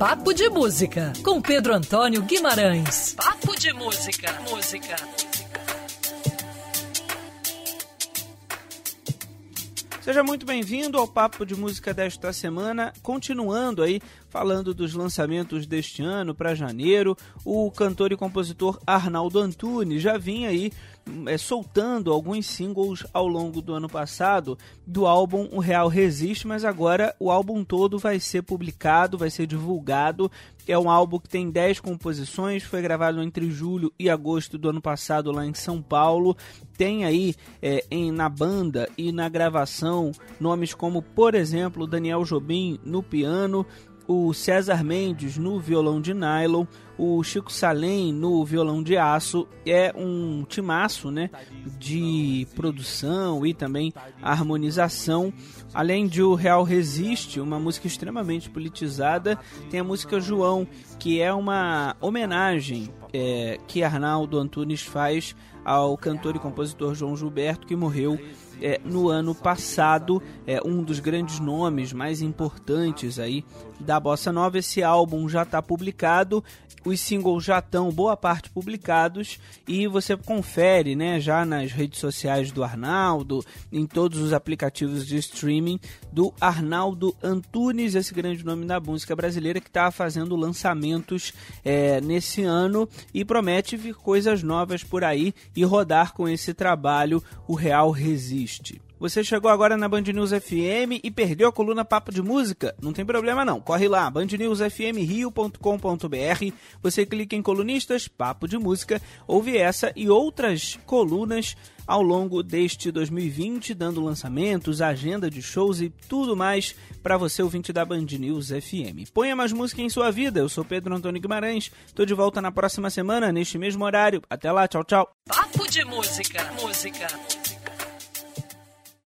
Papo de Música, com Pedro Antônio Guimarães. Papo de Música, música. Seja muito bem-vindo ao Papo de Música desta semana. Continuando aí falando dos lançamentos deste ano para janeiro, o cantor e compositor Arnaldo Antunes já vinha aí é, soltando alguns singles ao longo do ano passado do álbum O Real Resiste, mas agora o álbum todo vai ser publicado, vai ser divulgado. É um álbum que tem 10 composições, foi gravado entre julho e agosto do ano passado lá em São Paulo. Tem aí é, em, na banda e na gravação nomes como, por exemplo, Daniel Jobim no piano, o César Mendes no violão de nylon, o Chico Salem no violão de aço. É um timaço né, de produção e também harmonização. Além de O Real Resiste, uma música extremamente politizada, tem a música João, que é uma homenagem é, que Arnaldo Antunes faz ao cantor e compositor João Gilberto, que morreu é, no ano passado, é um dos grandes nomes mais importantes aí da bossa nova. Esse álbum já está publicado, os singles já estão boa parte publicados e você confere, né, já nas redes sociais do Arnaldo, em todos os aplicativos de streaming do Arnaldo Antunes, esse grande nome da música brasileira que está fazendo lançamentos é, nesse ano e promete vir coisas novas por aí e rodar com esse trabalho o Real Resiste. Você chegou agora na Band News FM e perdeu a coluna Papo de Música? Não tem problema não, corre lá, bandnewsfmrio.com.br, você clica em colunistas, Papo de Música, ouve essa e outras colunas ao longo deste 2020, dando lançamentos, agenda de shows e tudo mais para você ouvinte da Band News FM. Ponha mais música em sua vida. Eu sou Pedro Antônio Guimarães. Tô de volta na próxima semana neste mesmo horário. Até lá, tchau, tchau. Papo de música, música.